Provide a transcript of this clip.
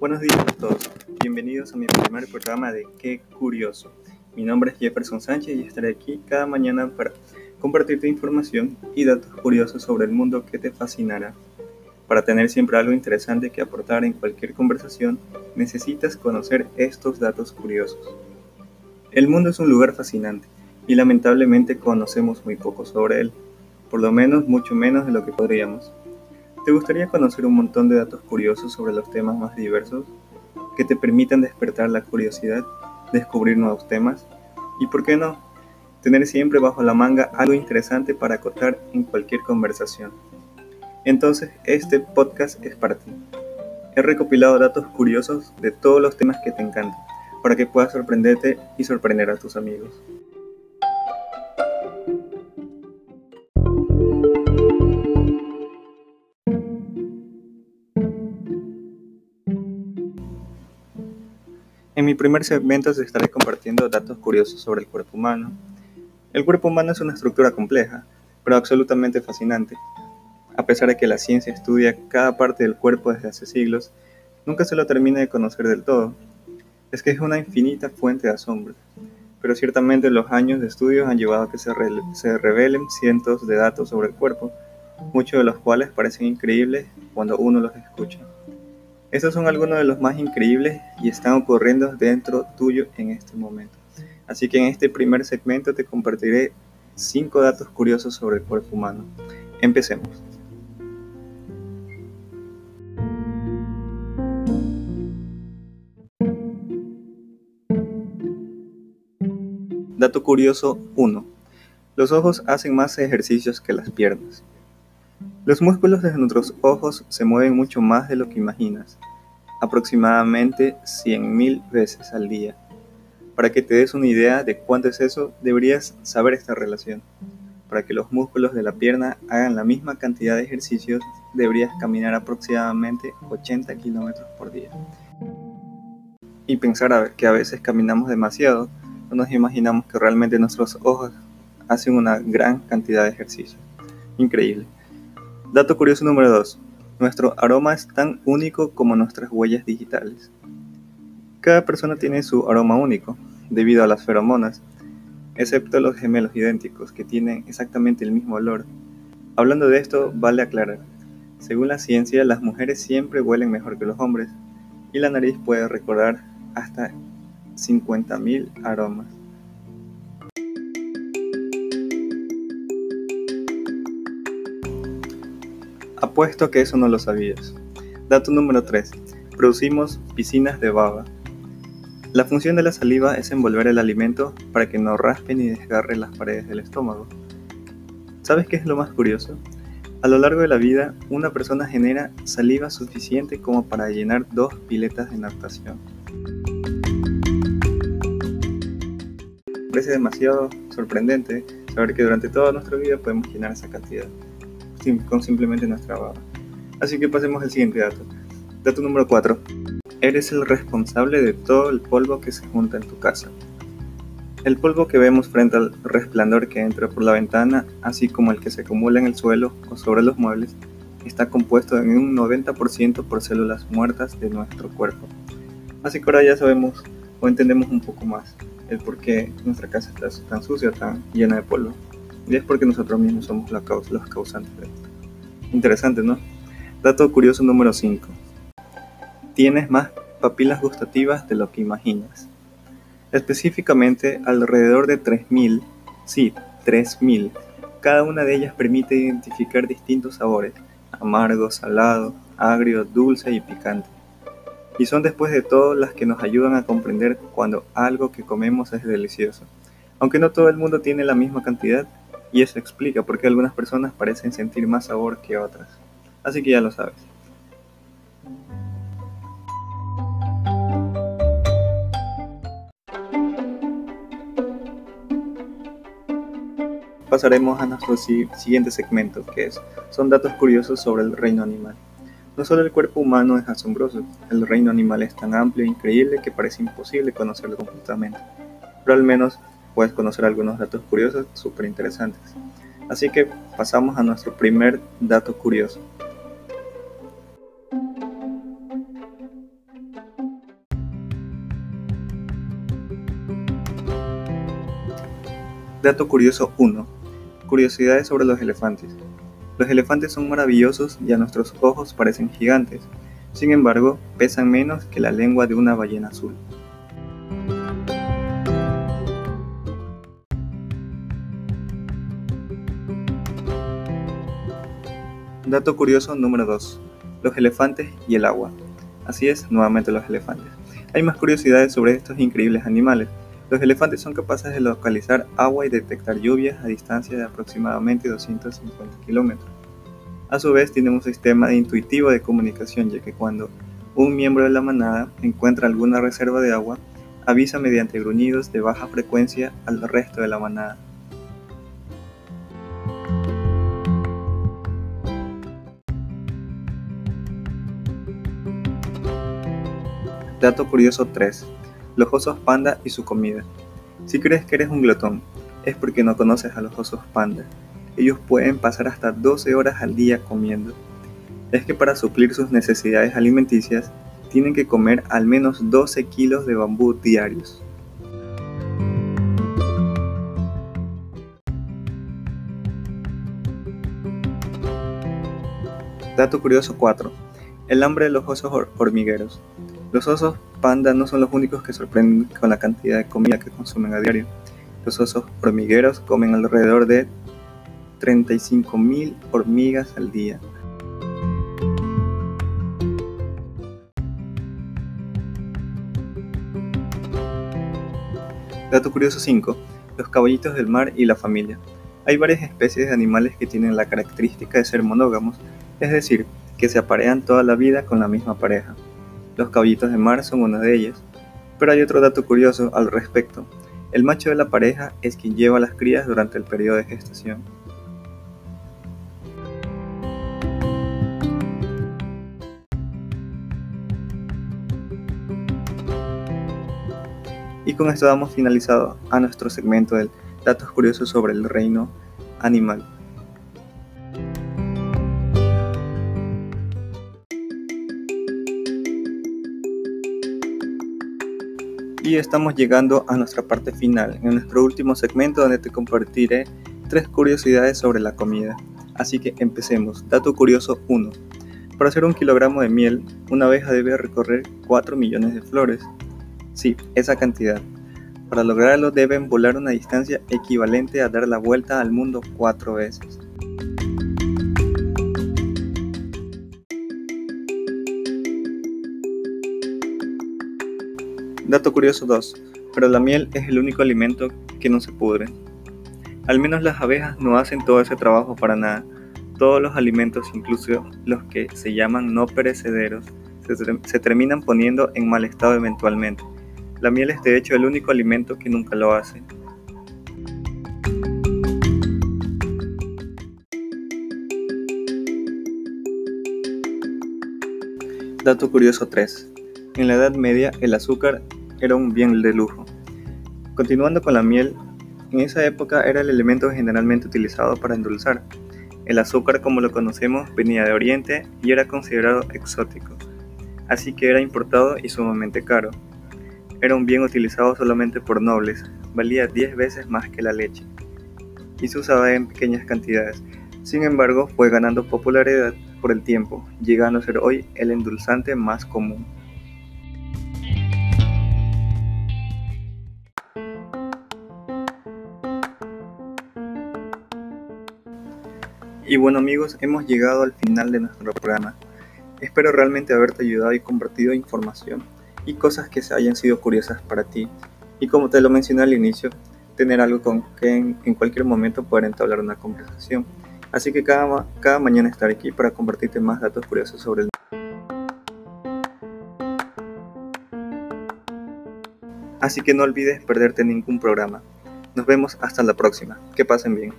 Buenos días a todos, bienvenidos a mi primer programa de Qué Curioso. Mi nombre es Jefferson Sánchez y estaré aquí cada mañana para compartirte información y datos curiosos sobre el mundo que te fascinará. Para tener siempre algo interesante que aportar en cualquier conversación, necesitas conocer estos datos curiosos. El mundo es un lugar fascinante y lamentablemente conocemos muy poco sobre él, por lo menos mucho menos de lo que podríamos. ¿Te gustaría conocer un montón de datos curiosos sobre los temas más diversos que te permitan despertar la curiosidad, descubrir nuevos temas y, por qué no, tener siempre bajo la manga algo interesante para acotar en cualquier conversación? Entonces, este podcast es para ti. He recopilado datos curiosos de todos los temas que te encantan, para que puedas sorprenderte y sorprender a tus amigos. Mi primer segmento estaré compartiendo datos curiosos sobre el cuerpo humano. El cuerpo humano es una estructura compleja, pero absolutamente fascinante. A pesar de que la ciencia estudia cada parte del cuerpo desde hace siglos, nunca se lo termina de conocer del todo. Es que es una infinita fuente de asombro, pero ciertamente los años de estudio han llevado a que se, se revelen cientos de datos sobre el cuerpo, muchos de los cuales parecen increíbles cuando uno los escucha. Estos son algunos de los más increíbles y están ocurriendo dentro tuyo en este momento. Así que en este primer segmento te compartiré 5 datos curiosos sobre el cuerpo humano. Empecemos. Dato curioso 1. Los ojos hacen más ejercicios que las piernas. Los músculos de nuestros ojos se mueven mucho más de lo que imaginas, aproximadamente 100.000 veces al día. Para que te des una idea de cuánto es eso, deberías saber esta relación. Para que los músculos de la pierna hagan la misma cantidad de ejercicios, deberías caminar aproximadamente 80 kilómetros por día. Y pensar que a veces caminamos demasiado, no nos imaginamos que realmente nuestros ojos hacen una gran cantidad de ejercicios. Increíble. Dato curioso número 2. Nuestro aroma es tan único como nuestras huellas digitales. Cada persona tiene su aroma único, debido a las feromonas, excepto los gemelos idénticos, que tienen exactamente el mismo olor. Hablando de esto, vale aclarar. Según la ciencia, las mujeres siempre huelen mejor que los hombres, y la nariz puede recordar hasta 50.000 aromas. Apuesto que eso no lo sabías. Dato número 3. Producimos piscinas de baba. La función de la saliva es envolver el alimento para que no raspe ni desgarre las paredes del estómago. ¿Sabes qué es lo más curioso? A lo largo de la vida, una persona genera saliva suficiente como para llenar dos piletas de natación. Parece demasiado sorprendente saber que durante toda nuestra vida podemos llenar esa cantidad con simplemente nuestra baba. Así que pasemos al siguiente dato. Dato número 4. Eres el responsable de todo el polvo que se junta en tu casa. El polvo que vemos frente al resplandor que entra por la ventana, así como el que se acumula en el suelo o sobre los muebles, está compuesto en un 90% por células muertas de nuestro cuerpo. Así que ahora ya sabemos o entendemos un poco más el por qué nuestra casa está tan sucia, tan llena de polvo. Y es porque nosotros mismos somos los causantes de esto. Interesante, ¿no? Dato curioso número 5. Tienes más papilas gustativas de lo que imaginas. Específicamente, alrededor de 3.000, sí, 3.000. Cada una de ellas permite identificar distintos sabores, amargo, salado, agrio, dulce y picante. Y son después de todo las que nos ayudan a comprender cuando algo que comemos es delicioso. Aunque no todo el mundo tiene la misma cantidad, y eso explica por qué algunas personas parecen sentir más sabor que otras. Así que ya lo sabes. Pasaremos a nuestro siguiente segmento, que es, son datos curiosos sobre el reino animal. No solo el cuerpo humano es asombroso, el reino animal es tan amplio e increíble que parece imposible conocerlo completamente, pero al menos puedes conocer algunos datos curiosos súper interesantes. Así que pasamos a nuestro primer dato curioso. Dato curioso 1. Curiosidades sobre los elefantes. Los elefantes son maravillosos y a nuestros ojos parecen gigantes. Sin embargo, pesan menos que la lengua de una ballena azul. Dato curioso número 2. Los elefantes y el agua. Así es, nuevamente los elefantes. Hay más curiosidades sobre estos increíbles animales. Los elefantes son capaces de localizar agua y detectar lluvias a distancia de aproximadamente 250 kilómetros. A su vez, tienen un sistema intuitivo de comunicación, ya que cuando un miembro de la manada encuentra alguna reserva de agua, avisa mediante gruñidos de baja frecuencia al resto de la manada. Dato curioso 3. Los osos panda y su comida. Si crees que eres un glotón, es porque no conoces a los osos panda. Ellos pueden pasar hasta 12 horas al día comiendo. Es que para suplir sus necesidades alimenticias, tienen que comer al menos 12 kilos de bambú diarios. Dato curioso 4. El hambre de los osos hormigueros. Los osos panda no son los únicos que sorprenden con la cantidad de comida que consumen a diario. Los osos hormigueros comen alrededor de 35.000 hormigas al día. Dato curioso 5. Los caballitos del mar y la familia. Hay varias especies de animales que tienen la característica de ser monógamos, es decir, que se aparean toda la vida con la misma pareja. Los caballitos de mar son una de ellas. Pero hay otro dato curioso al respecto. El macho de la pareja es quien lleva las crías durante el periodo de gestación. Y con esto damos finalizado a nuestro segmento de datos curiosos sobre el reino animal. Y estamos llegando a nuestra parte final, en nuestro último segmento donde te compartiré tres curiosidades sobre la comida. Así que empecemos. Dato curioso 1. Para hacer un kilogramo de miel, una abeja debe recorrer 4 millones de flores. Sí, esa cantidad. Para lograrlo deben volar una distancia equivalente a dar la vuelta al mundo cuatro veces. Dato curioso 2. Pero la miel es el único alimento que no se pudre. Al menos las abejas no hacen todo ese trabajo para nada. Todos los alimentos, incluso los que se llaman no perecederos, se, terminan poniendo en mal estado eventualmente. La miel es de hecho el único alimento que nunca lo hace. Dato curioso 3. En la Edad Media el azúcar era un bien de lujo. Continuando con la miel, en esa época era el elemento generalmente utilizado para endulzar. El azúcar como lo conocemos venía de Oriente y era considerado exótico, así que era importado y sumamente caro. Era un bien utilizado solamente por nobles, valía 10 veces más que la leche, y se usaba en pequeñas cantidades. Sin embargo, fue ganando popularidad por el tiempo, llegando a ser hoy el endulzante más común. Y bueno amigos, hemos llegado al final de nuestro programa. Espero realmente haberte ayudado y compartido información y cosas que hayan sido curiosas para ti. Y como te lo mencioné al inicio, tener algo con que en, cualquier momento poder entablar una conversación. Así que cada, cada mañana estaré aquí para compartirte más datos curiosos sobre el Así que no olvides perderte ningún programa. Nos vemos hasta la próxima. Que pasen bien.